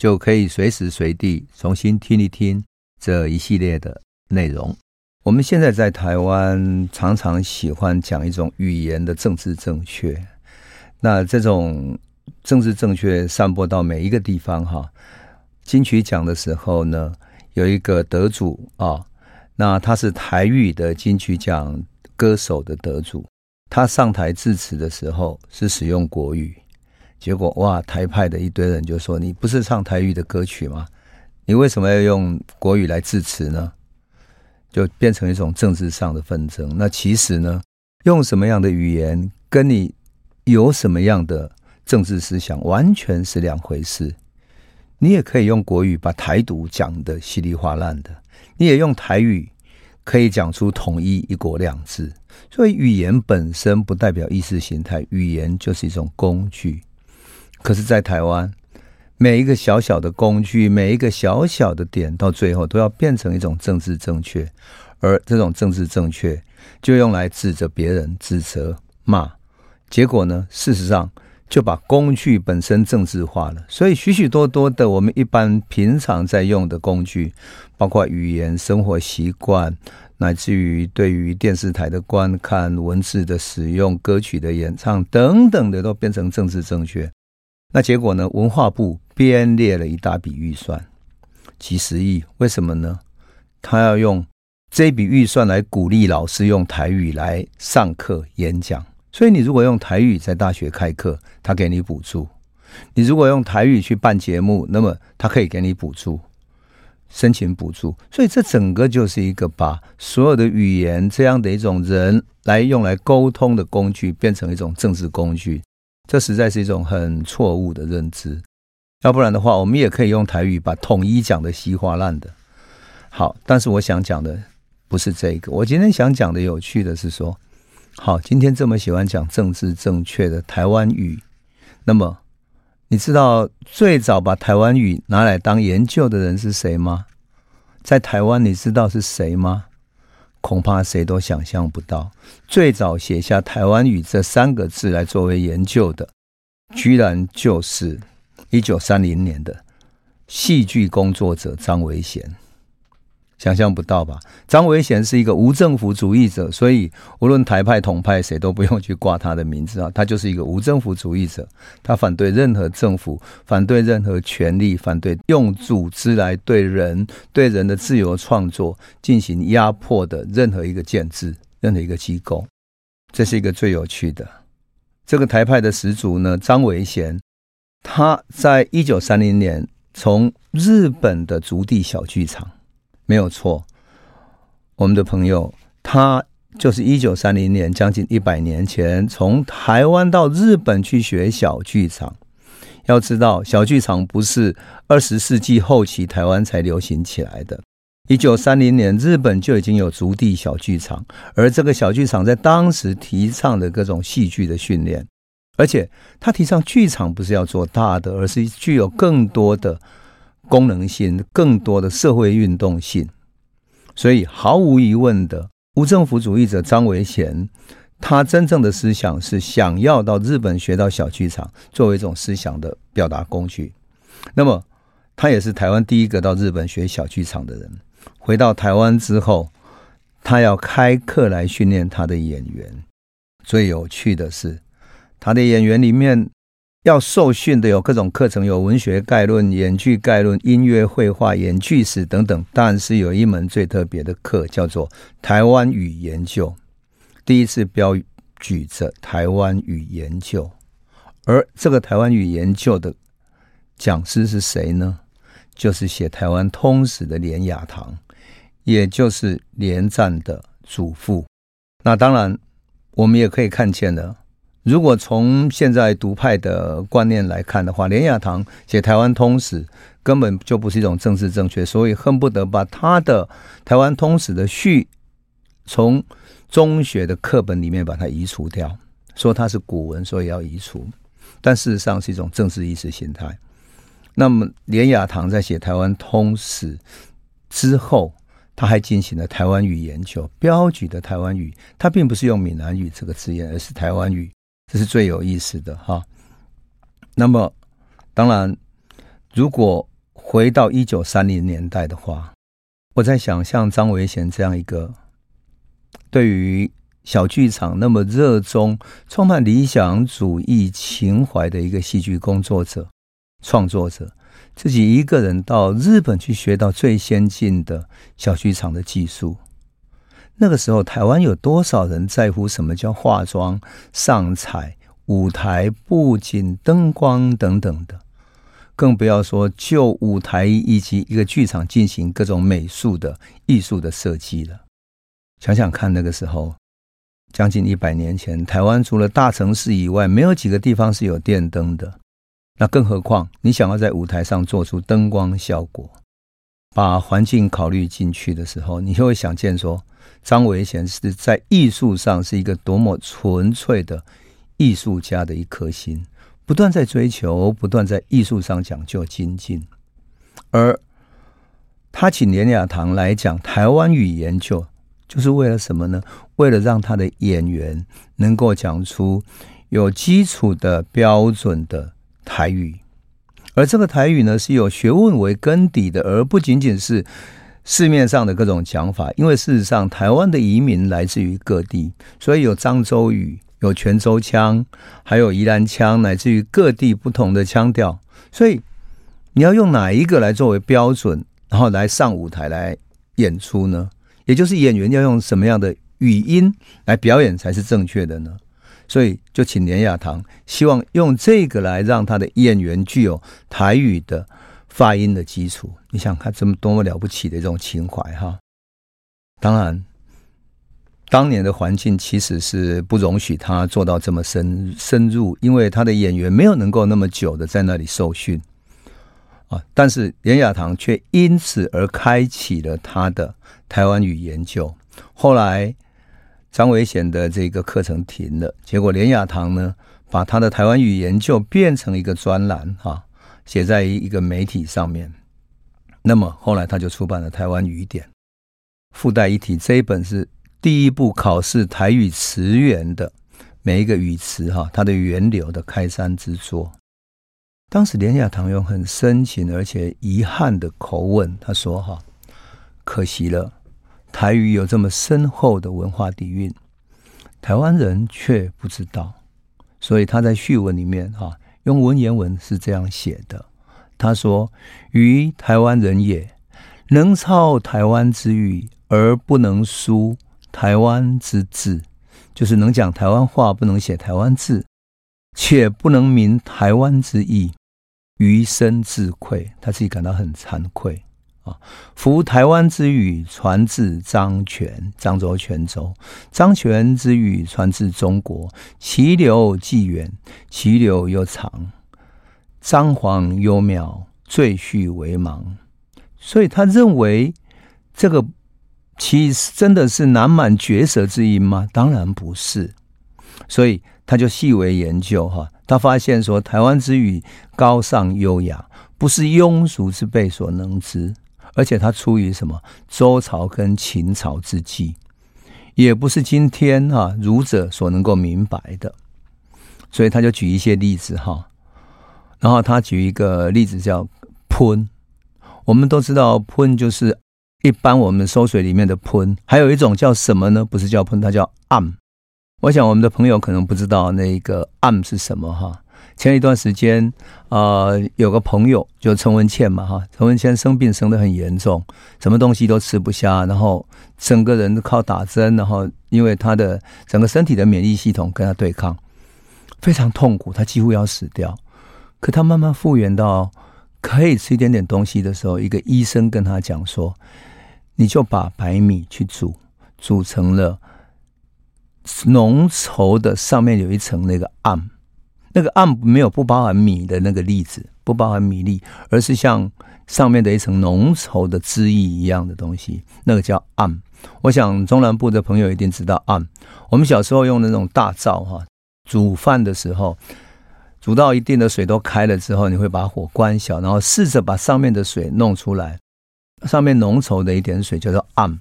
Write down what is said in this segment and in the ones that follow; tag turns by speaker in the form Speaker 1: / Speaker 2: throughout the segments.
Speaker 1: 就可以随时随地重新听一听这一系列的内容。我们现在在台湾常常喜欢讲一种语言的政治正确，那这种政治正确散播到每一个地方哈。金曲奖的时候呢，有一个得主啊，那他是台语的金曲奖歌手的得主，他上台致辞的时候是使用国语，结果哇，台派的一堆人就说：“你不是唱台语的歌曲吗？你为什么要用国语来致辞呢？”就变成一种政治上的纷争。那其实呢，用什么样的语言，跟你有什么样的政治思想，完全是两回事。你也可以用国语把台独讲得稀里哗烂的，你也用台语可以讲出统一一国两制。所以语言本身不代表意识形态，语言就是一种工具。可是，在台湾，每一个小小的工具，每一个小小的点，到最后都要变成一种政治正确，而这种政治正确就用来指责别人、指责、骂。结果呢，事实上。就把工具本身政治化了，所以许许多多的我们一般平常在用的工具，包括语言、生活习惯，乃至于对于电视台的观看、文字的使用、歌曲的演唱等等的，都变成政治正确。那结果呢？文化部编列了一大笔预算，几十亿，为什么呢？他要用这笔预算来鼓励老师用台语来上课演讲。所以，你如果用台语在大学开课，他给你补助；你如果用台语去办节目，那么他可以给你补助，申请补助。所以，这整个就是一个把所有的语言这样的一种人来用来沟通的工具，变成一种政治工具。这实在是一种很错误的认知。要不然的话，我们也可以用台语把统一讲的稀哗烂的。好，但是我想讲的不是这个。我今天想讲的有趣的是说。好，今天这么喜欢讲政治正确的台湾语，那么你知道最早把台湾语拿来当研究的人是谁吗？在台湾，你知道是谁吗？恐怕谁都想象不到，最早写下台湾语这三个字来作为研究的，居然就是一九三零年的戏剧工作者张维贤。想象不到吧？张维贤是一个无政府主义者，所以无论台派统派，谁都不用去挂他的名字啊。他就是一个无政府主义者，他反对任何政府，反对任何权力，反对用组织来对人、对人的自由创作进行压迫的任何一个建制、任何一个机构。这是一个最有趣的。这个台派的始祖呢，张维贤，他在一九三零年从日本的筑地小剧场。没有错，我们的朋友他就是一九三零年，将近一百年前，从台湾到日本去学小剧场。要知道，小剧场不是二十世纪后期台湾才流行起来的。一九三零年，日本就已经有足地小剧场，而这个小剧场在当时提倡的各种戏剧的训练，而且他提倡剧场不是要做大的，而是具有更多的。功能性更多的社会运动性，所以毫无疑问的无政府主义者张维贤，他真正的思想是想要到日本学到小剧场，作为一种思想的表达工具。那么，他也是台湾第一个到日本学小剧场的人。回到台湾之后，他要开课来训练他的演员。最有趣的是，他的演员里面。要受训的有各种课程，有文学概论、演剧概论、音乐绘画、演剧史等等。但是有一门最特别的课，叫做台湾语研究。第一次标举着台湾语研究，而这个台湾语研究的讲师是谁呢？就是写台湾通史的连雅堂，也就是连战的祖父。那当然，我们也可以看见了。如果从现在独派的观念来看的话，连雅堂写台湾通史根本就不是一种政治正确，所以恨不得把他的台湾通史的序从中学的课本里面把它移除掉，说它是古文，所以要移除。但事实上是一种政治意识形态。那么连雅堂在写台湾通史之后，他还进行了台湾语研究，标举的台湾语，他并不是用闽南语这个字眼，而是台湾语。这是最有意思的哈。那么，当然，如果回到一九三零年代的话，我在想，像张维贤这样一个对于小剧场那么热衷、充满理想主义情怀的一个戏剧工作者、创作者，自己一个人到日本去学到最先进的小剧场的技术。那个时候，台湾有多少人在乎什么叫化妆、上彩、舞台布景、灯光等等的？更不要说就舞台以及一个剧场进行各种美术的艺术的设计了。想想看，那个时候将近一百年前，台湾除了大城市以外，没有几个地方是有电灯的。那更何况你想要在舞台上做出灯光效果，把环境考虑进去的时候，你就会想见说。张维贤是在艺术上是一个多么纯粹的艺术家的一颗心，不断在追求，不断在艺术上讲究精进。而他请连雅堂来讲台湾语研究，就是为了什么呢？为了让他的演员能够讲出有基础的标准的台语，而这个台语呢，是有学问为根底的，而不仅仅是。市面上的各种讲法，因为事实上台湾的移民来自于各地，所以有漳州语、有泉州腔，还有宜兰腔，乃至于各地不同的腔调。所以你要用哪一个来作为标准，然后来上舞台来演出呢？也就是演员要用什么样的语音来表演才是正确的呢？所以就请连雅堂，希望用这个来让他的演员具有台语的。发音的基础，你想看这么多么了不起的这种情怀哈？当然，当年的环境其实是不容许他做到这么深深入，因为他的演员没有能够那么久的在那里受训啊。但是连雅堂却因此而开启了他的台湾语研究。后来张维贤的这个课程停了，结果连雅堂呢，把他的台湾语研究变成一个专栏哈。写在一个媒体上面，那么后来他就出版了《台湾语典》。附带一提，这一本是第一部考试台语词源的每一个语词哈，它的源流的开山之作。当时连雅堂用很深情而且遗憾的口吻，他说：“哈，可惜了，台语有这么深厚的文化底蕴，台湾人却不知道。”所以他在序文里面哈。用文言文是这样写的，他说：“于台湾人也，能操台湾之语而不能书台湾之字，就是能讲台湾话，不能写台湾字，且不能明台湾之意，余深自愧。他自己感到很惭愧啊！夫台湾之语传自漳泉，漳州泉州；漳泉之语传自中国，其流既远，其流又长，张皇幽渺，赘婿为盲。所以他认为这个其实真的是南满绝舌之音吗？当然不是。所以他就细微研究哈，他发现说台湾之语高尚优雅，不是庸俗之辈所能知，而且他出于什么周朝跟秦朝之际，也不是今天哈儒者所能够明白的。所以他就举一些例子哈。然后他举一个例子叫“喷”，我们都知道“喷”就是一般我们收水里面的“喷”，还有一种叫什么呢？不是叫“喷”，它叫“暗”。我想我们的朋友可能不知道那个“暗”是什么哈。前一段时间、呃，有个朋友就陈文茜嘛哈，陈文茜生病生得很严重，什么东西都吃不下，然后整个人靠打针，然后因为他的整个身体的免疫系统跟他对抗，非常痛苦，他几乎要死掉。可他慢慢复原到可以吃一点点东西的时候，一个医生跟他讲说：“你就把白米去煮，煮成了浓稠的，上面有一层那个馅，那个暗没有不包含米的那个粒子，不包含米粒，而是像上面的一层浓稠的汁液一样的东西，那个叫暗。我想中南部的朋友一定知道暗。我们小时候用的那种大灶哈，煮饭的时候，煮到一定的水都开了之后，你会把火关小，然后试着把上面的水弄出来，上面浓稠的一点水叫做暗”。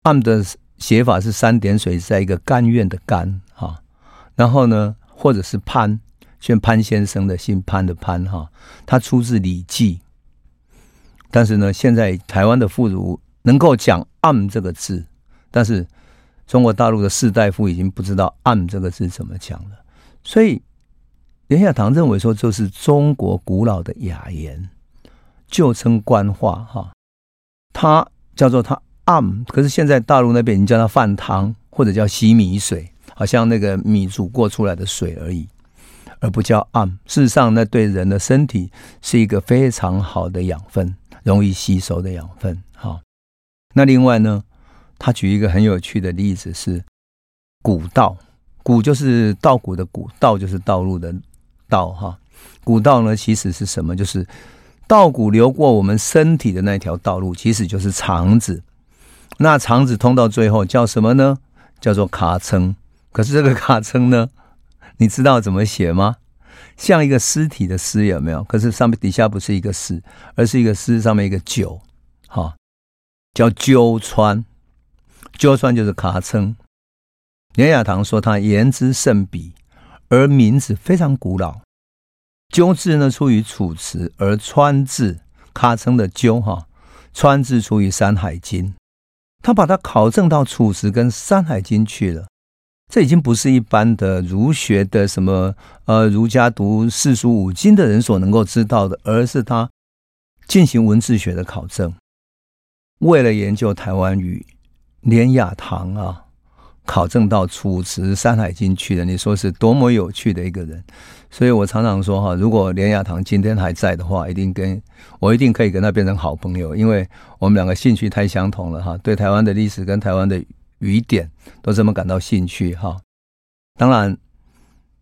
Speaker 1: “暗的写法是三点水在一个甘愿的甘哈，然后呢，或者是潘，像潘先生的姓潘的潘哈，他出自《礼记》，但是呢，现在台湾的妇孺能够讲“暗”这个字，但是中国大陆的士大夫已经不知道“暗”这个字怎么讲了，所以连雅堂认为说，这是中国古老的雅言，旧称官话哈，它叫做它。暗，可是现在大陆那边已经叫它饭汤，或者叫洗米水，好像那个米煮过出来的水而已，而不叫暗。事实上，那对人的身体是一个非常好的养分，容易吸收的养分。哈，那另外呢，他举一个很有趣的例子是古道，古就是稻谷的谷，道就是道路的道。哈，古道呢其实是什么？就是稻谷流过我们身体的那条道路，其实就是肠子。那肠子通到最后叫什么呢？叫做尻川。可是这个尻川呢，你知道怎么写吗？像一个尸体的尸有没有？可是上面底下不是一个尸，而是一个尸上面一个九，哈，叫鸠川。鸠川就是尻川。连雅堂说他言之甚鄙，而名字非常古老。鸠字呢出于《楚辞》，而川字卡称的鸠哈，川字出于《山海经》。他把它考证到《楚辞》跟《山海经》去了，这已经不是一般的儒学的什么呃儒家读四书五经的人所能够知道的，而是他进行文字学的考证。为了研究台湾语，连雅堂啊。考证到《楚辞》《山海经》去了，你说是多么有趣的一个人！所以我常常说哈，如果连雅堂今天还在的话，一定跟我一定可以跟他变成好朋友，因为我们两个兴趣太相同了哈。对台湾的历史跟台湾的雨点都这么感到兴趣哈。当然，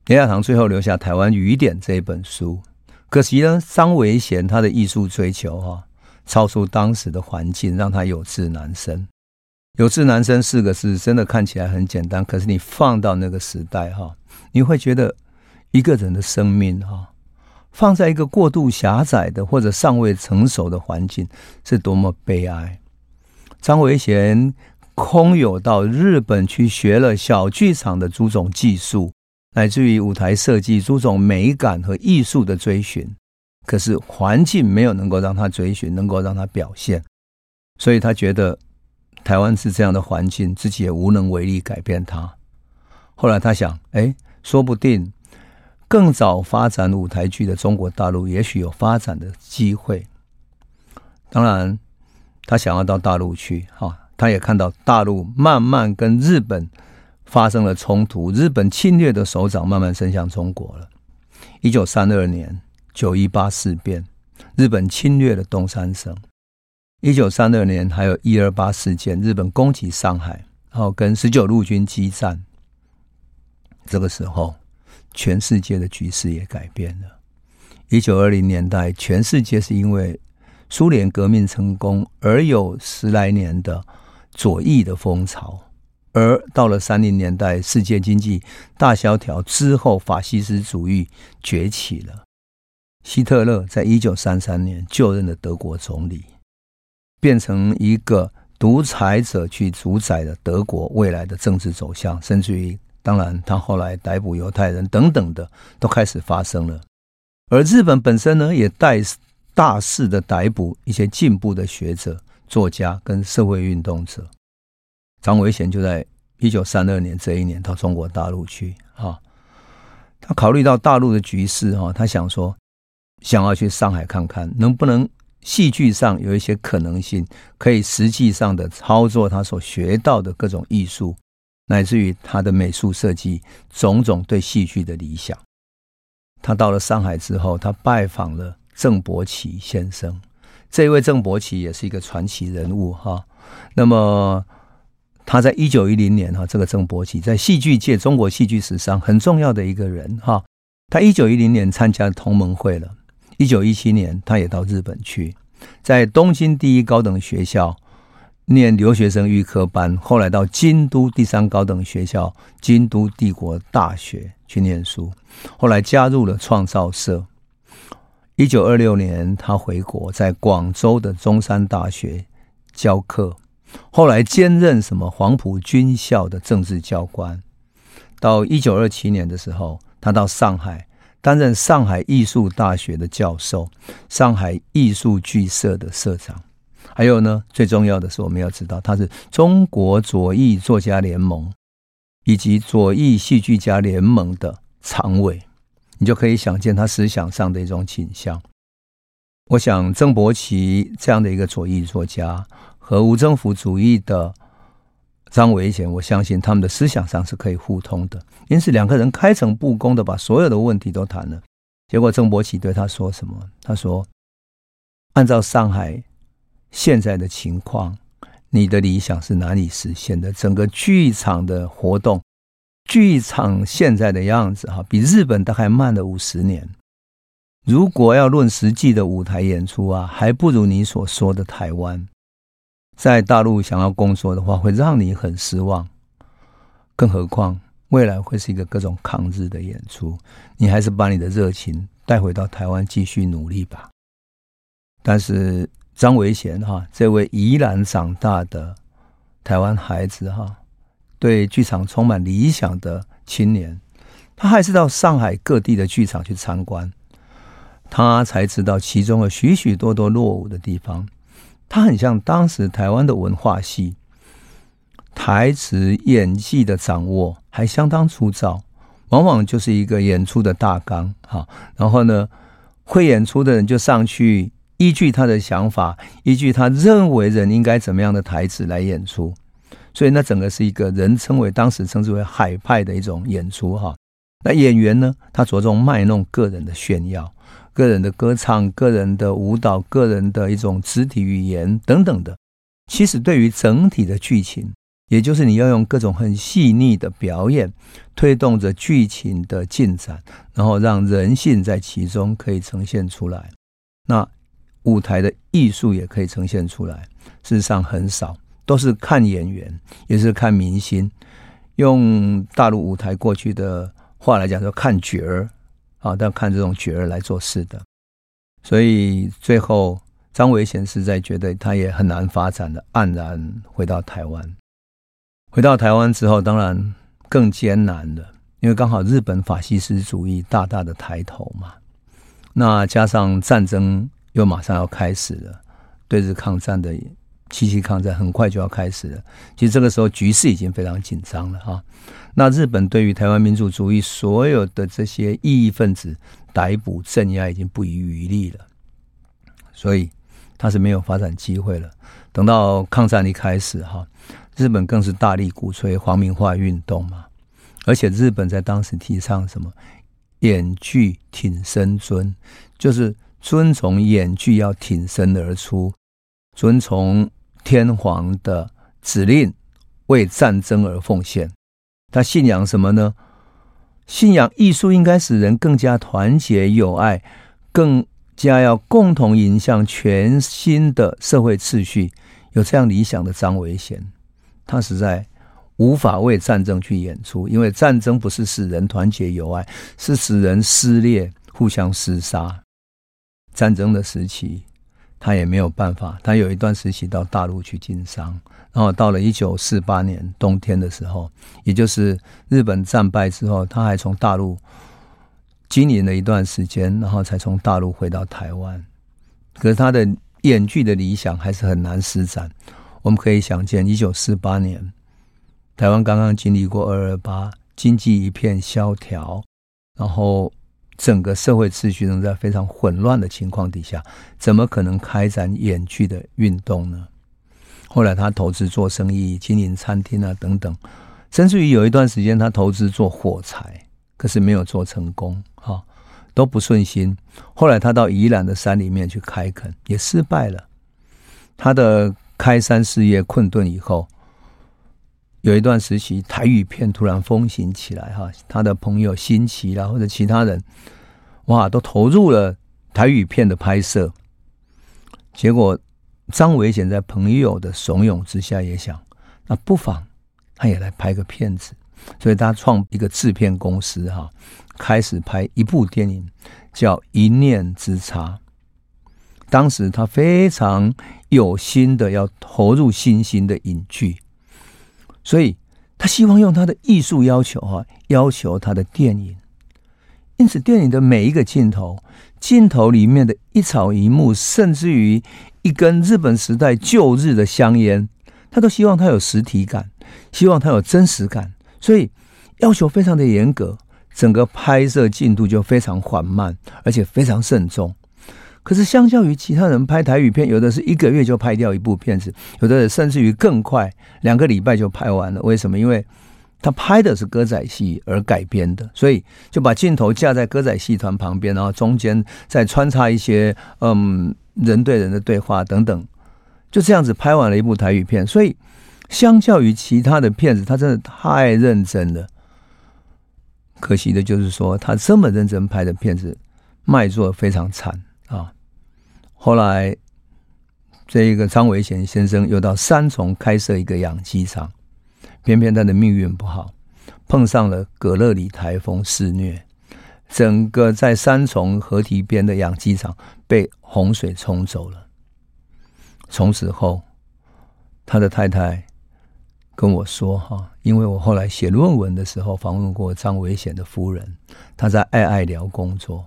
Speaker 1: 林亚堂最后留下《台湾雨点》这一本书，可惜呢，张维贤他的艺术追求哈，超出当时的环境，让他有志难伸。有志难伸四个字，真的看起来很简单，可是你放到那个时代哈，你会觉得一个人的生命哈，放在一个过度狭窄的或者尚未成熟的环境，是多么悲哀。张维贤空有到日本去学了小剧场的诸种技术，乃至于舞台设计诸种美感和艺术的追寻，可是环境没有能够让他追寻，能够让他表现，所以他觉得。台湾是这样的环境，自己也无能为力改变它。后来他想，哎，说不定更早发展舞台剧的中国大陆，也许有发展的机会。当然，他想要到大陆去，哈，他也看到大陆慢慢跟日本发生了冲突，日本侵略的手掌慢慢伸向中国了。一九三二年九一八事变，日本侵略了东三省。一九三二年，还有一二八事件，日本攻击上海，然后跟十九路军激战。这个时候，全世界的局势也改变了。一九二零年代，全世界是因为苏联革命成功而有十来年的左翼的风潮，而到了三零年代，世界经济大萧条之后，法西斯主义崛起了。希特勒在一九三三年就任了德国总理。变成一个独裁者去主宰了德国未来的政治走向，甚至于，当然，他后来逮捕犹太人等等的都开始发生了。而日本本身呢，也带大肆的逮捕一些进步的学者、作家跟社会运动者。张维贤就在一九三二年这一年到中国大陆去，哈，他考虑到大陆的局势，哈，他想说，想要去上海看看，能不能。戏剧上有一些可能性，可以实际上的操作他所学到的各种艺术，乃至于他的美术设计，种种对戏剧的理想。他到了上海之后，他拜访了郑伯奇先生。这位郑伯奇也是一个传奇人物哈。那么他在一九一零年哈，这个郑伯奇在戏剧界、中国戏剧史上很重要的一个人哈。他一九一零年参加同盟会了，一九一七年他也到日本去，在东京第一高等学校念留学生预科班，后来到京都第三高等学校京都帝国大学去念书，后来加入了创造社。一九二六年他回国，在广州的中山大学教课。后来兼任什么黄埔军校的政治教官，到一九二七年的时候，他到上海担任上海艺术大学的教授，上海艺术剧社的社长。还有呢，最重要的是我们要知道，他是中国左翼作家联盟以及左翼戏剧家联盟的常委，你就可以想见他思想上的一种倾向。我想郑伯奇这样的一个左翼作家。和无政府主义的张维贤，我相信他们的思想上是可以互通的，因此两个人开诚布公的把所有的问题都谈了。结果郑伯奇对他说什么？他说：“按照上海现在的情况，你的理想是难以实现的。整个剧场的活动，剧场现在的样子哈，比日本大概慢了五十年。如果要论实际的舞台演出啊，还不如你所说的台湾。”在大陆想要工作的话，会让你很失望。更何况未来会是一个各种抗日的演出，你还是把你的热情带回到台湾继续努力吧。但是张维贤哈，这位宜兰长大的台湾孩子哈，对剧场充满理想的青年，他还是到上海各地的剧场去参观，他才知道其中有许许多多落伍的地方。他很像当时台湾的文化系，台词演技的掌握还相当粗糙，往往就是一个演出的大纲，哈，然后呢，会演出的人就上去，依据他的想法，依据他认为人应该怎么样的台词来演出，所以那整个是一个人称为当时称之为海派的一种演出，哈。那演员呢，他着重卖弄个人的炫耀。个人的歌唱、个人的舞蹈、个人的一种肢体语言等等的，其实对于整体的剧情，也就是你要用各种很细腻的表演，推动着剧情的进展，然后让人性在其中可以呈现出来。那舞台的艺术也可以呈现出来。事实上很少，都是看演员，也是看明星。用大陆舞台过去的话来讲，说看角儿。啊，但看这种角儿来做事的，所以最后张维贤实在觉得他也很难发展的，黯然回到台湾。回到台湾之后，当然更艰难了，因为刚好日本法西斯主义大大的抬头嘛，那加上战争又马上要开始了，对日抗战的。七七抗战很快就要开始了，其实这个时候局势已经非常紧张了哈。那日本对于台湾民主主义所有的这些异议分子逮捕镇压已经不遗余力了，所以他是没有发展机会了。等到抗战一开始哈，日本更是大力鼓吹皇民化运动嘛，而且日本在当时提倡什么演剧挺身尊，就是遵从演剧要挺身而出，遵从。天皇的指令，为战争而奉献。他信仰什么呢？信仰艺术应该使人更加团结友爱，更加要共同迎向全新的社会秩序。有这样理想的张维贤，他实在无法为战争去演出，因为战争不是使人团结友爱，是使人撕裂、互相厮杀。战争的时期。他也没有办法，他有一段时期到大陆去经商，然后到了一九四八年冬天的时候，也就是日本战败之后，他还从大陆经营了一段时间，然后才从大陆回到台湾。可是他的演剧的理想还是很难施展。我们可以想见，一九四八年台湾刚刚经历过二二八，经济一片萧条，然后。整个社会秩序仍在非常混乱的情况底下，怎么可能开展演剧的运动呢？后来他投资做生意，经营餐厅啊等等，甚至于有一段时间他投资做火柴，可是没有做成功，哈，都不顺心。后来他到宜兰的山里面去开垦，也失败了。他的开山事业困顿以后，有一段时期，台语片突然风行起来，哈，他的朋友新奇啦，或者其他人，哇，都投入了台语片的拍摄。结果张伟贤在朋友的怂恿之下，也想，那不妨他也来拍个片子，所以他创一个制片公司，哈，开始拍一部电影，叫《一念之差》。当时他非常有心的要投入新兴的影剧。所以，他希望用他的艺术要求哈，要求他的电影。因此，电影的每一个镜头，镜头里面的一草一木，甚至于一根日本时代旧日的香烟，他都希望它有实体感，希望它有真实感。所以，要求非常的严格，整个拍摄进度就非常缓慢，而且非常慎重。可是，相较于其他人拍台语片，有的是一个月就拍掉一部片子，有的甚至于更快，两个礼拜就拍完了。为什么？因为他拍的是歌仔戏而改编的，所以就把镜头架在歌仔戏团旁边，然后中间再穿插一些嗯人对人的对话等等，就这样子拍完了一部台语片。所以，相较于其他的片子，他真的太认真了。可惜的就是说，他这么认真拍的片子，卖座非常惨。后来，这一个张维贤先生又到三重开设一个养鸡场，偏偏他的命运不好，碰上了葛乐里台风肆虐，整个在三重河堤边的养鸡场被洪水冲走了。从此后，他的太太跟我说：“哈，因为我后来写论文的时候访问过张维贤的夫人，他在爱爱聊工作。”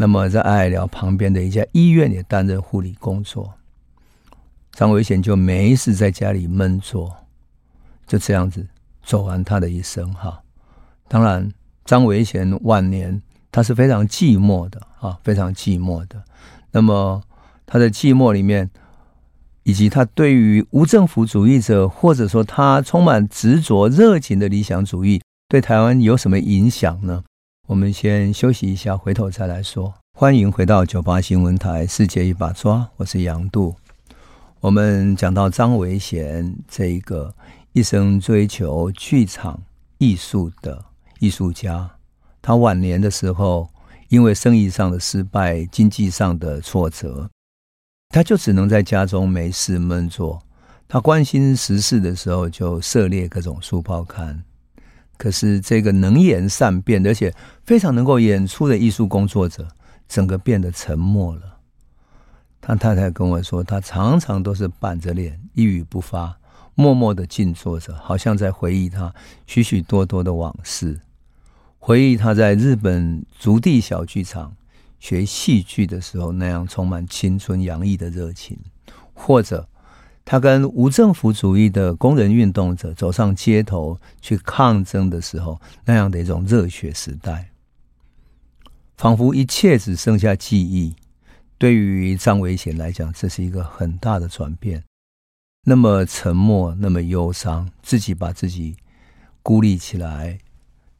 Speaker 1: 那么，在爱爱寮旁边的一家医院也担任护理工作。张维贤就没事在家里闷坐，就这样子走完他的一生哈。当然，张维贤晚年他是非常寂寞的啊，非常寂寞的。那么他的寂寞里面，以及他对于无政府主义者，或者说他充满执着热情的理想主义，对台湾有什么影响呢？我们先休息一下，回头再来说。欢迎回到九八新闻台《世界一把抓》，我是杨度。我们讲到张维贤这一个一生追求剧场艺术的艺术家，他晚年的时候，因为生意上的失败、经济上的挫折，他就只能在家中没事闷坐。他关心时事的时候，就涉猎各种书报刊。可是，这个能言善辩，而且非常能够演出的艺术工作者，整个变得沉默了。他太太跟我说，他常常都是板着脸，一语不发，默默的静坐着，好像在回忆他许许多多的往事，回忆他在日本足地小剧场学戏剧的时候那样充满青春洋溢的热情，或者。他跟无政府主义的工人运动者走上街头去抗争的时候，那样的一种热血时代，仿佛一切只剩下记忆。对于张维贤来讲，这是一个很大的转变。那么沉默，那么忧伤，自己把自己孤立起来，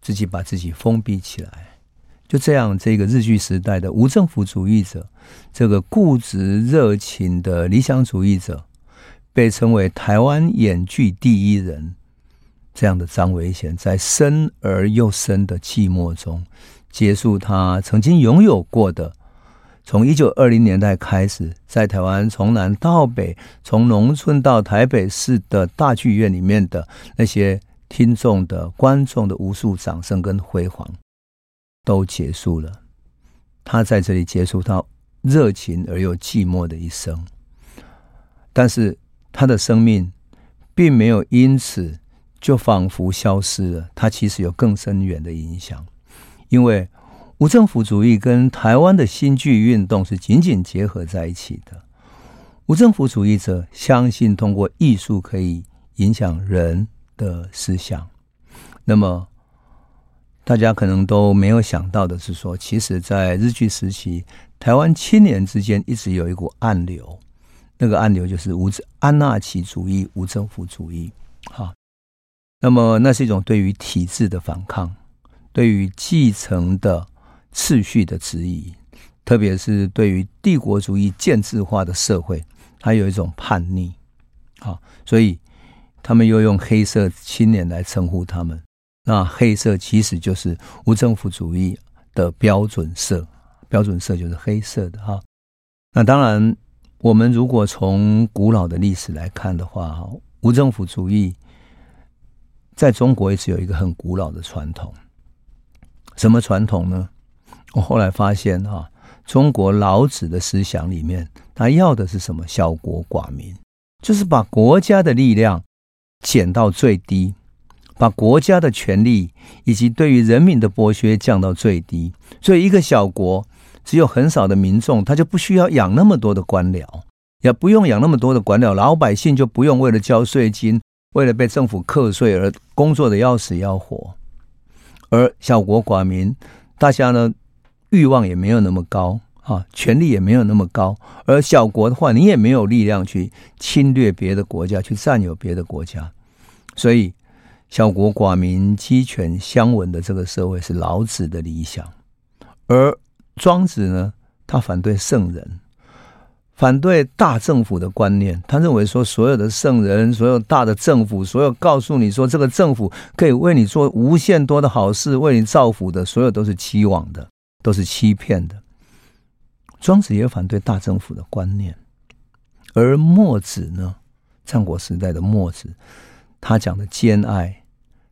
Speaker 1: 自己把自己封闭起来，就这样，这个日据时代的无政府主义者，这个固执热情的理想主义者。被称为台湾演剧第一人，这样的张维贤，在深而又深的寂寞中，结束他曾经拥有过的，从一九二零年代开始，在台湾从南到北，从农村到台北市的大剧院里面的那些听众的观众的无数掌声跟辉煌，都结束了。他在这里结束他热情而又寂寞的一生，但是。他的生命并没有因此就仿佛消失了，他其实有更深远的影响，因为无政府主义跟台湾的新剧运动是紧紧结合在一起的。无政府主义者相信通过艺术可以影响人的思想，那么大家可能都没有想到的是说，其实，在日据时期，台湾青年之间一直有一股暗流。那个暗流就是无安纳奇主义、无政府主义，哈。那么，那是一种对于体制的反抗，对于继承的次序的质疑，特别是对于帝国主义建制化的社会，它有一种叛逆，好。所以，他们又用黑色青年来称呼他们。那黑色其实就是无政府主义的标准色，标准色就是黑色的哈。那当然，我们如果从古老的历史来看的话，哈，无政府主义在中国一直有一个很古老的传统。什么传统呢？我后来发现哈，中国老子的思想里面，他要的是什么？小国寡民，就是把国家的力量减到最低。把国家的权力以及对于人民的剥削降到最低，所以一个小国只有很少的民众，他就不需要养那么多的官僚，也不用养那么多的官僚，老百姓就不用为了交税金、为了被政府课税而工作的要死要活。而小国寡民，大家呢欲望也没有那么高啊，权力也没有那么高。而小国的话，你也没有力量去侵略别的国家，去占有别的国家，所以。小国寡民、鸡犬相闻的这个社会是老子的理想，而庄子呢，他反对圣人，反对大政府的观念。他认为说，所有的圣人、所有大的政府、所有告诉你说这个政府可以为你做无限多的好事、为你造福的，所有都是期望的，都是欺骗的。庄子也反对大政府的观念，而墨子呢，战国时代的墨子。他讲的兼爱，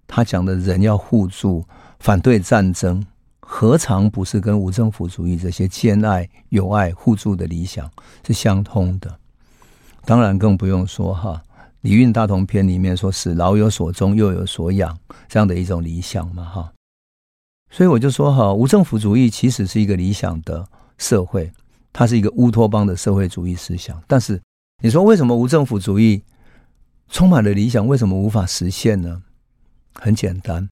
Speaker 1: 他讲的人要互助，反对战争，何尝不是跟无政府主义这些兼爱、友爱、互助的理想是相通的？当然更不用说哈，《礼运大同篇》里面说是“老有所终，幼有所养”这样的一种理想嘛哈。所以我就说哈，无政府主义其实是一个理想的社会，它是一个乌托邦的社会主义思想。但是你说为什么无政府主义？充满了理想，为什么无法实现呢？很简单，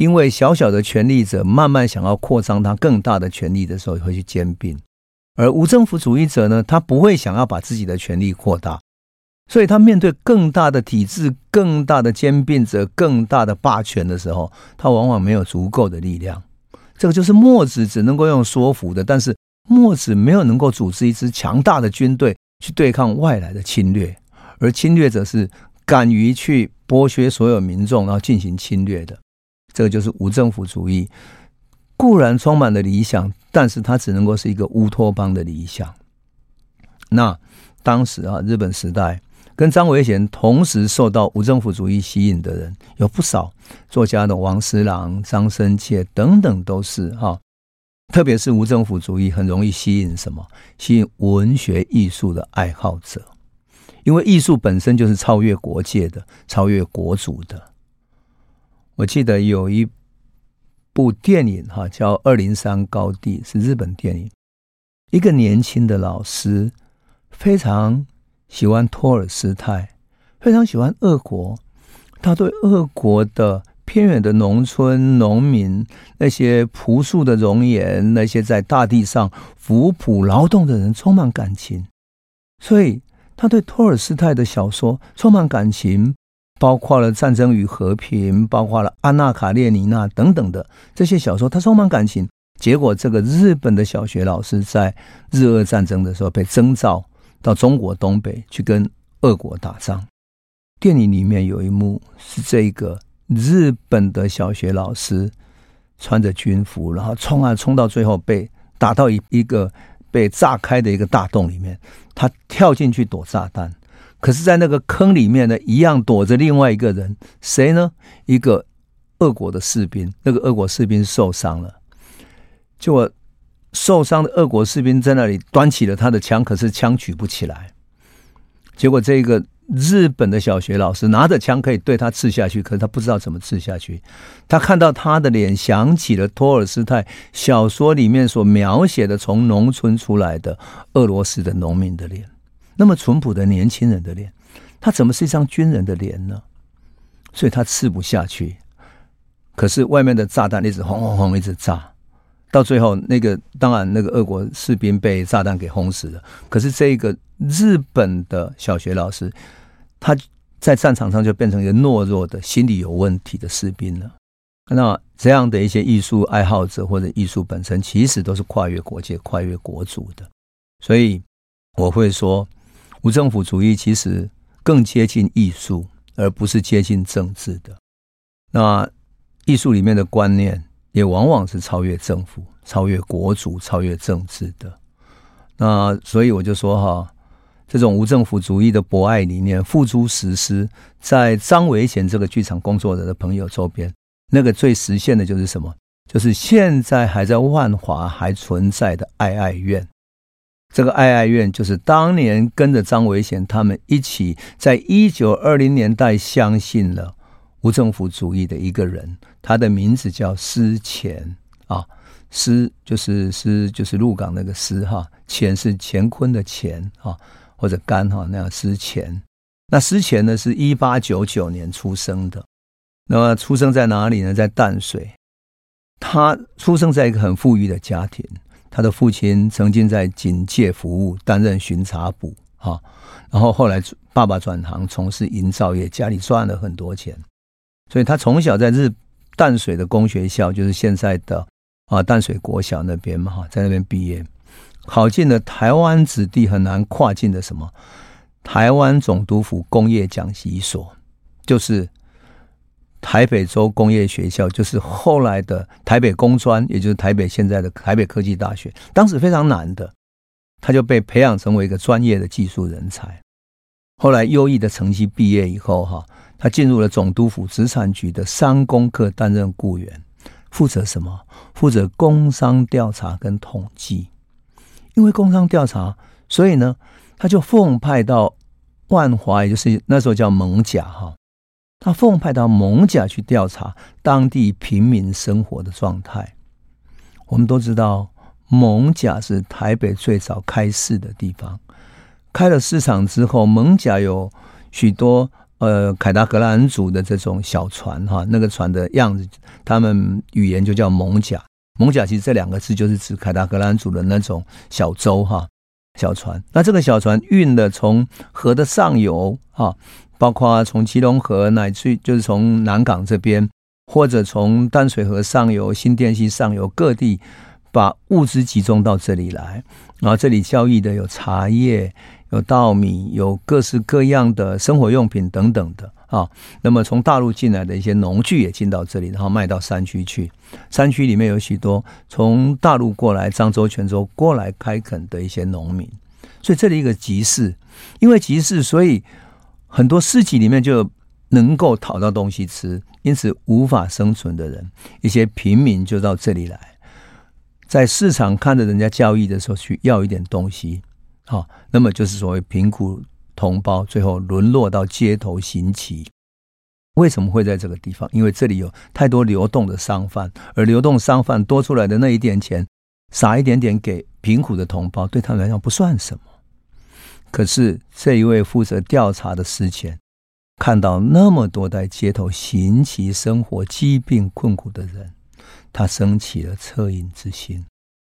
Speaker 1: 因为小小的权力者慢慢想要扩张他更大的权力的时候，会去兼并；而无政府主义者呢，他不会想要把自己的权力扩大，所以他面对更大的体制、更大的兼并者、更大的霸权的时候，他往往没有足够的力量。这个就是墨子只能够用说服的，但是墨子没有能够组织一支强大的军队去对抗外来的侵略。而侵略者是敢于去剥削所有民众，然后进行侵略的，这个就是无政府主义。固然充满了理想，但是它只能够是一个乌托邦的理想。那当时啊，日本时代跟张维贤同时受到无政府主义吸引的人有不少，作家的王思郎、张深切等等都是哈。特别是无政府主义很容易吸引什么？吸引文学艺术的爱好者。因为艺术本身就是超越国界的、超越国族的。我记得有一部电影哈，叫《二零三高地》，是日本电影。一个年轻的老师非常喜欢托尔斯泰，非常喜欢俄国。他对俄国的偏远的农村农民、那些朴素的容颜、那些在大地上抚朴劳动的人充满感情，所以。他对托尔斯泰的小说充满感情，包括了《战争与和平》，包括了《安娜·卡列尼娜》等等的这些小说，他充满感情。结果，这个日本的小学老师在日俄战争的时候被征召到中国东北去跟俄国打仗。电影里面有一幕是这个日本的小学老师穿着军服，然后冲啊冲到最后被打到一一个。被炸开的一个大洞里面，他跳进去躲炸弹，可是，在那个坑里面呢，一样躲着另外一个人，谁呢？一个俄国的士兵。那个俄国士兵受伤了，结果受伤的俄国士兵在那里端起了他的枪，可是枪举不起来。结果这个。日本的小学老师拿着枪可以对他刺下去，可是他不知道怎么刺下去。他看到他的脸，想起了托尔斯泰小说里面所描写的从农村出来的俄罗斯的农民的脸，那么淳朴的年轻人的脸，他怎么是一张军人的脸呢？所以他吃不下去。可是外面的炸弹一直轰轰轰一直炸，到最后那个当然那个俄国士兵被炸弹给轰死了。可是这个日本的小学老师。他在战场上就变成一个懦弱的、心理有问题的士兵了。那这样的一些艺术爱好者或者艺术本身，其实都是跨越国界、跨越国族的。所以我会说，无政府主义其实更接近艺术，而不是接近政治的。那艺术里面的观念也往往是超越政府、超越国族、超越政治的。那所以我就说哈，这种无政府主义的博爱理念付诸实施，在张维贤这个剧场工作者的朋友周边，那个最实现的就是什么？就是现在还在万华还存在的爱爱院。这个爱爱院就是当年跟着张维贤他们一起，在一九二零年代相信了无政府主义的一个人，他的名字叫施钱啊，施就是施就是鹿港那个施哈，钱是乾坤的钱哈，或者干哈那样施钱。那施钱呢是一八九九年出生的，那么出生在哪里呢？在淡水，他出生在一个很富裕的家庭。他的父亲曾经在警界服务，担任巡查捕，哈，然后后来爸爸转行从事营造业，家里赚了很多钱，所以他从小在日淡水的公学校，就是现在的啊淡水国小那边嘛，哈，在那边毕业，考进了台湾子弟很难跨进的什么台湾总督府工业讲习所，就是。台北州工业学校就是后来的台北工专，也就是台北现在的台北科技大学。当时非常难的，他就被培养成为一个专业的技术人才。后来优异的成绩毕业以后，哈，他进入了总督府资产局的商工课担任雇员，负责什么？负责工商调查跟统计。因为工商调查，所以呢，他就奉派到万华，也就是那时候叫艋舺，哈。他奉派到艋舺去调查当地平民生活的状态。我们都知道，艋舺是台北最早开市的地方。开了市场之后，艋舺有许多呃凯达格兰族的这种小船哈，那个船的样子，他们语言就叫艋舺。艋舺其实这两个字就是指凯达格兰族的那种小舟哈，小船。那这个小船运的从河的上游哈。包括从基隆河乃至就是从南港这边，或者从淡水河上游、新店溪上游各地，把物资集中到这里来。然后这里交易的有茶叶、有稻米、有各式各样的生活用品等等的啊。那么从大陆进来的一些农具也进到这里，然后卖到山区去。山区里面有许多从大陆过来、漳州、泉州过来开垦的一些农民。所以这里一个集市，因为集市，所以。很多市集里面就能够讨到东西吃，因此无法生存的人，一些平民就到这里来，在市场看着人家交易的时候去要一点东西，好，那么就是所谓贫苦同胞最后沦落到街头行乞。为什么会在这个地方？因为这里有太多流动的商贩，而流动商贩多出来的那一点钱，撒一点点给贫苦的同胞，对他们来讲不算什么。可是这一位负责调查的施干，看到那么多在街头行乞生活、疾病困苦的人，他升起了恻隐之心。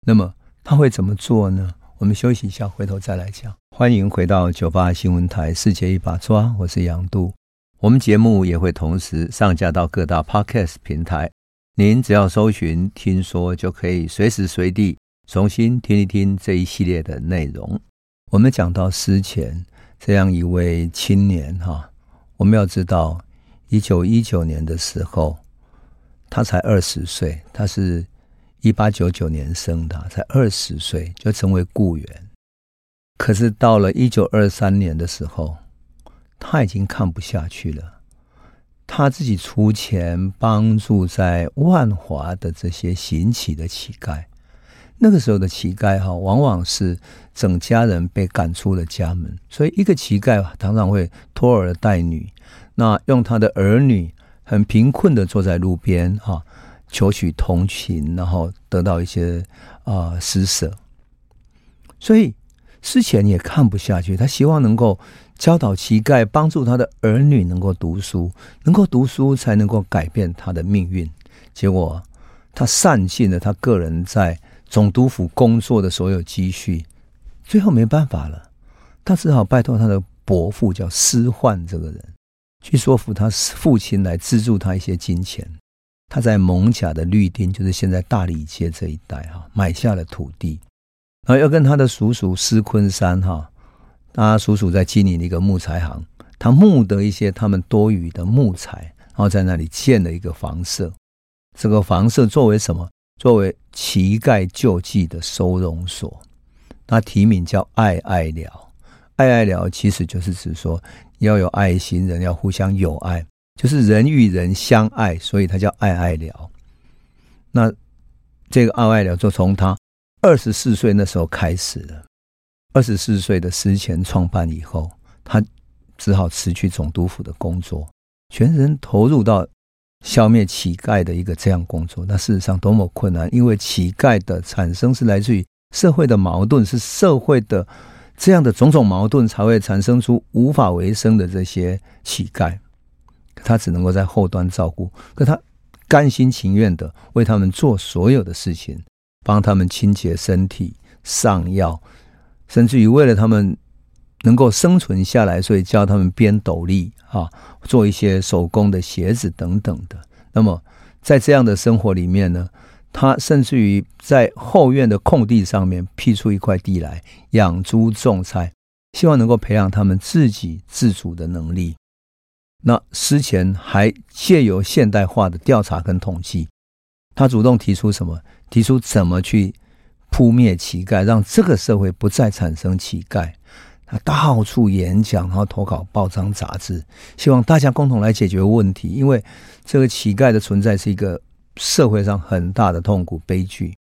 Speaker 1: 那么他会怎么做呢？我们休息一下，回头再来讲。欢迎回到九八新闻台《世界一把抓》，我是杨渡。我们节目也会同时上架到各大 Podcast 平台，您只要搜寻“听说”，就可以随时随地重新听一听这一系列的内容。我们讲到施干这样一位青年哈，我们要知道，一九一九年的时候，他才二十岁，他是一八九九年生的，才二十岁就成为雇员。可是到了一九二三年的时候，他已经看不下去了，他自己出钱帮助在万华的这些行乞的乞丐。那个时候的乞丐哈，往往是整家人被赶出了家门，所以一个乞丐常常会拖儿带女，那用他的儿女很贫困的坐在路边哈，求取同情，然后得到一些啊、施舍。所以施干也看不下去，他希望能够教导乞丐，帮助他的儿女能够读书，能够读书才能够改变他的命运。结果他散尽了他个人在。总督府工作的所有积蓄，最后没办法了，他只好拜托他的伯父叫施焕这个人，去说服他父亲来资助他一些金钱。他在艋舺的绿丁，就是现在大理街这一带哈，买下了土地，然后又跟他的叔叔施昆山哈，他叔叔在经营一个木材行，他募得一些他们多余的木材，然后在那里建了一个房舍。这个房舍作为什么？作为乞丐救济的收容所。他题名叫爱爱寮。爱爱寮其实就是指说要有爱心，人要互相友爱，就是人与人相爱，所以它叫爱爱寮。那这个爱爱寮就从他二十四岁那时候开始了。二十四岁的思前创办以后，他只好辞去总督府的工作，全人投入到消灭乞丐的一个这样工作。那事实上多么困难，因为乞丐的产生是来自于社会的矛盾，是社会的这样的种种矛盾才会产生出无法为生的这些乞丐。他只能够在后端照顾，可他甘心情愿的为他们做所有的事情，帮他们清洁身体、上药。甚至于为了他们能够生存下来，所以教他们编斗笠啊，做一些手工的鞋子等等的。那么在这样的生活里面呢，他甚至于在后院的空地上面辟出一块地来养猪种菜，希望能够培养他们自给自足的能力。那之前还借由现代化的调查跟统计，他主动提出什么？提出怎么去。扑灭乞丐，让这个社会不再产生乞丐。他到处演讲，然后投稿报章杂志，希望大家共同来解决问题。因为这个乞丐的存在是一个社会上很大的痛苦悲剧，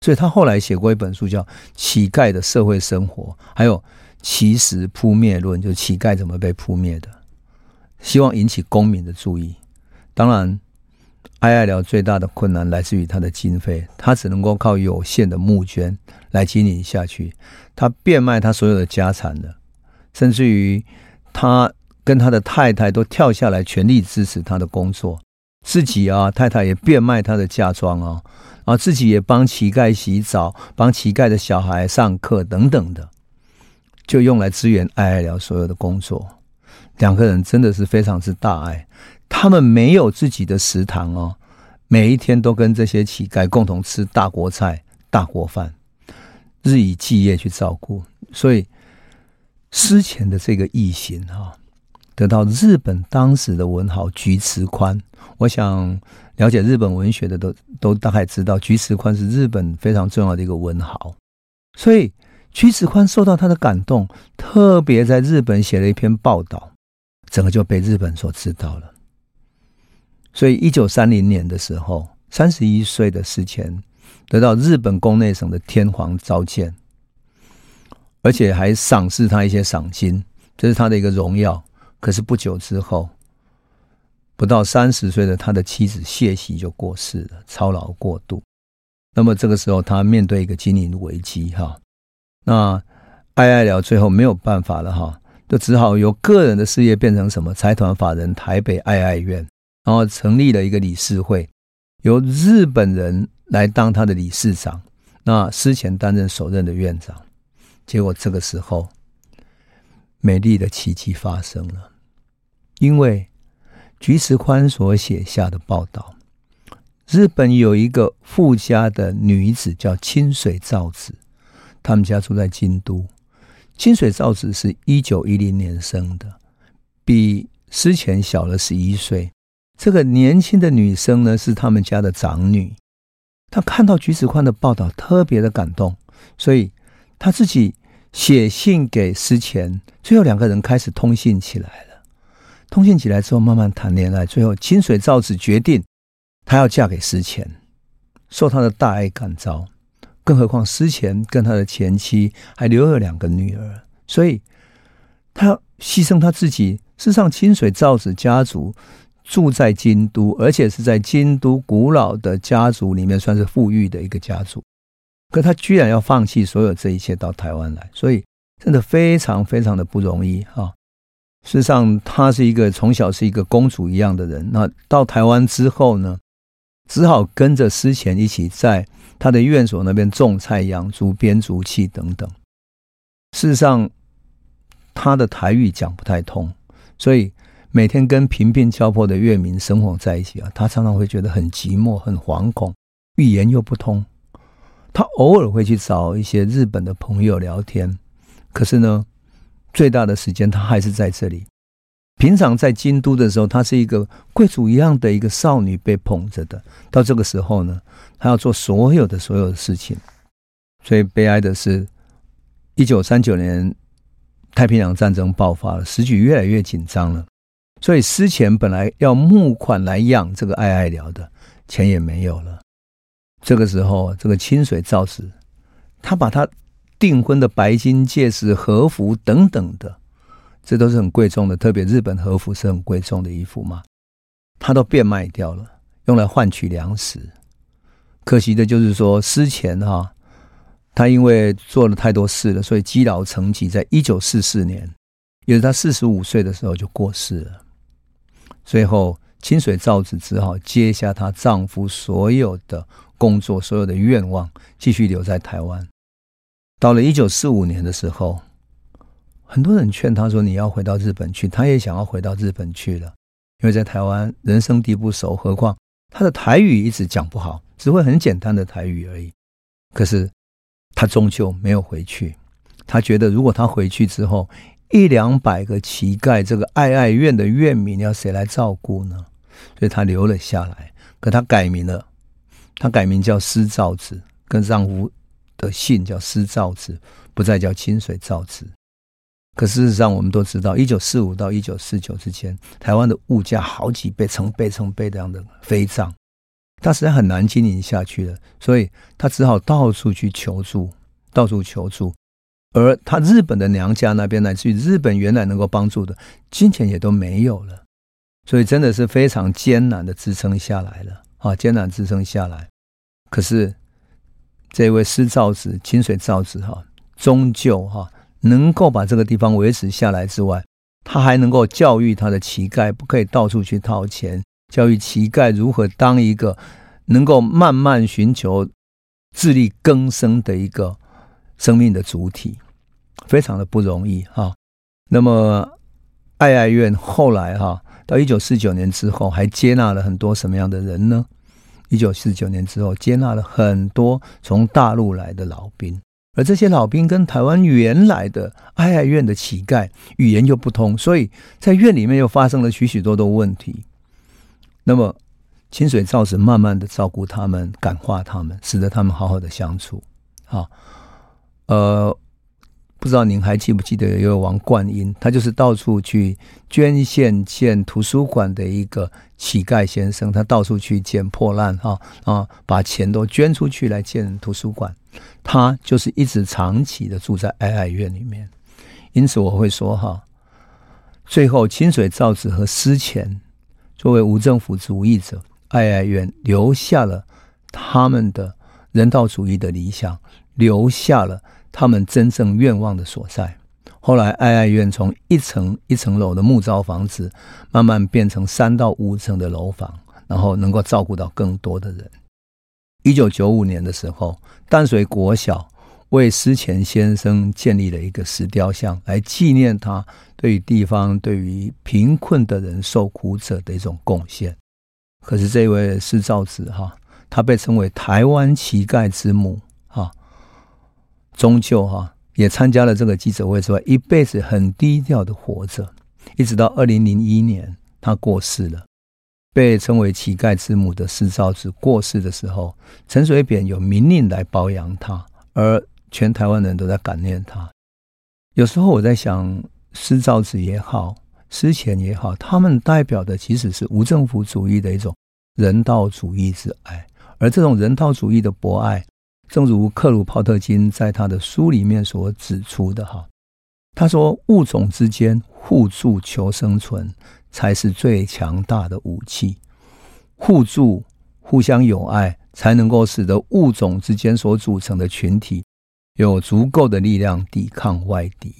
Speaker 1: 所以他后来写过一本书，叫《乞丐的社会生活》，还有《乞食扑灭论》，就乞丐怎么被扑灭的，希望引起公民的注意。当然。爱爱寮最大的困难来自于他的经费，他只能够靠有限的募捐来经营下去。他变卖他所有的家产了，甚至于他跟他的太太都跳下来全力支持他的工作。自己啊，太太也变卖他的嫁妆啊，然后自己也帮乞丐洗澡，帮乞丐的小孩上课等等的，就用来支援爱爱寮所有的工作。两个人真的是非常之大爱。他们没有自己的食堂哦，每一天都跟这些乞丐共同吃大锅菜、大锅饭，日以继夜去照顾。所以思前的这个异行哈，得到日本当时的文豪菊池宽。我想了解日本文学的都都大概知道，菊池宽是日本非常重要的一个文豪。所以菊池宽受到他的感动，特别在日本写了一篇报道，整个就被日本所知道了。所以，一九三零年的时候，三十一岁的思前得到日本宫内省的天皇召见，而且还赏赐他一些赏金，这是他的一个荣耀。可是不久之后，不到三十岁的他的妻子谢喜就过世了，操劳过度。那么这个时候，他面对一个经营危机，哈。那爱爱寮最后没有办法了，哈，就只好由个人的事业变成什么财团法人台北爱爱院。然后成立了一个理事会，由日本人来当他的理事长，那思前担任首任的院长。结果这个时候，美丽的奇迹发生了，因为菊池宽所写下的报道，日本有一个富家的女子叫清水造子，他们家住在京都。清水造子是一九一零年生的，比之前小了十一岁。这个年轻的女生呢，是他们家的长女。她看到橘子宽的报道，特别的感动，所以她自己写信给思前，最后两个人开始通信起来了。通信起来之后，慢慢谈恋爱，最后清水造子决定她要嫁给思前，受他的大爱感召。更何况思前跟他的前妻还留了两个女儿，所以他牺牲他自己。事实上，清水造子家族。住在京都，而且是在京都古老的家族里面算是富裕的一个家族，可他居然要放弃所有这一切到台湾来，所以真的非常非常的不容易哈。事实上，他是一个从小是一个公主一样的人，那到台湾之后呢，只好跟着思前一起在他的院所那边种菜、养猪、编竹器等等。事实上，他的台语讲不太通，所以。每天跟贫病交迫的越民生活在一起啊，他常常会觉得很寂寞、很惶恐，语言又不通。他偶尔会去找一些日本的朋友聊天，可是呢，最大的时间他还是在这里。平常在京都的时候，她是一个贵族一样的一个少女被捧着的。到这个时候呢，她要做所有的所有的事情。所以悲哀的是，一九三九年太平洋战争爆发了，时局越来越紧张了。所以思前本来要募款来养这个爱爱寮的钱也没有了。这个时候，这个清水昭子，他把他订婚的白金戒指、和服等等的，这都是很贵重的，特别日本和服是很贵重的衣服嘛，他都变卖掉了，用来换取粮食。可惜的就是说，思前哈，他因为做了太多事了，所以积劳成疾，在一九四四年，也是他四十五岁的时候就过世了。最后，清水昭子只好接下她丈夫所有的工作，所有的愿望，继续留在台湾。到了一九四五年的时候，很多人劝她说：“你要回到日本去。”她也想要回到日本去了，因为在台湾人生地不熟，何况她的台语一直讲不好，只会很简单的台语而已。可是她终究没有回去。她觉得，如果她回去之后，一两百个乞丐，这个爱爱院的院民要谁来照顾呢？所以他留了下来。可他改名了，他改名叫施造子，跟丈夫的姓叫施造子，不再叫清水造子。可事实上，我们都知道，一九四五到一九四九之间，台湾的物价好几倍、成倍、成倍这样的飞涨，他实在很难经营下去了，所以他只好到处去求助，到处求助。而他日本的娘家那边，乃至于日本原来能够帮助的金钱也都没有了，所以真的是非常艰难的支撑下来了啊，艰难支撑下来。可是这位施造子、清水造子哈，终究哈能够把这个地方维持下来之外，他还能够教育他的乞丐，不可以到处去掏钱，教育乞丐如何当一个能够慢慢寻求自力更生的一个生命的主体。非常的不容易哈，那么爱爱院后来哈，到一九四九年之后，还接纳了很多什么样的人呢？一九四九年之后，接纳了很多从大陆来的老兵，而这些老兵跟台湾原来的爱爱院的乞丐语言又不通，所以在院里面又发生了许许多多问题。那么清水造子慢慢的照顾他们，感化他们，使得他们好好的相处。好，呃。不知道您还记不记得有一位王冠英，他就是到处去捐献建图书馆的一个乞丐先生，他到处去捡破烂哈啊，把钱都捐出去来建图书馆。他就是一直长期的住在爱爱院里面，因此我会说哈，最后清水造子和思前作为无政府主义者，爱爱院留下了他们的人道主义的理想，留下了。他们真正愿望的所在。后来，爱爱院从一层一层楼的木造房子，慢慢变成三到五层的楼房，然后能够照顾到更多的人。一九九五年的时候，淡水国小为思前先生建立了一个石雕像，来纪念他对于地方、对于贫困的人、受苦者的一种贡献。可是，这位思昭子哈，他被称为台湾乞丐之母。终究哈也参加了这个记者会之外，一辈子很低调的活着，一直到二零零一年他过世了。被称为乞丐之母的思昭子过世的时候，陈水扁有明令来褒扬他，而全台湾人都在感念他。有时候我在想，思昭子也好，施前也好，他们代表的其实是无政府主义的一种人道主义之爱，而这种人道主义的博爱。正如克鲁泡特金在他的书里面所指出的哈，他说物种之间互助求生存才是最强大的武器，互助互相友爱才能够使得物种之间所组成的群体有足够的力量抵抗外敌。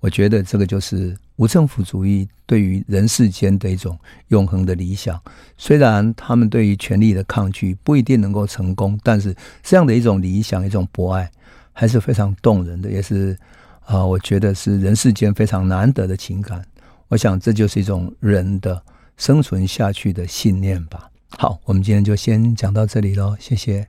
Speaker 1: 我觉得这个就是无政府主义对于人世间的一种永恒的理想。虽然他们对于权力的抗拒不一定能够成功，但是这样的一种理想、一种博爱，还是非常动人的，也是啊，我觉得是人世间非常难得的情感。我想这就是一种人的生存下去的信念吧。好，我们今天就先讲到这里喽，谢谢。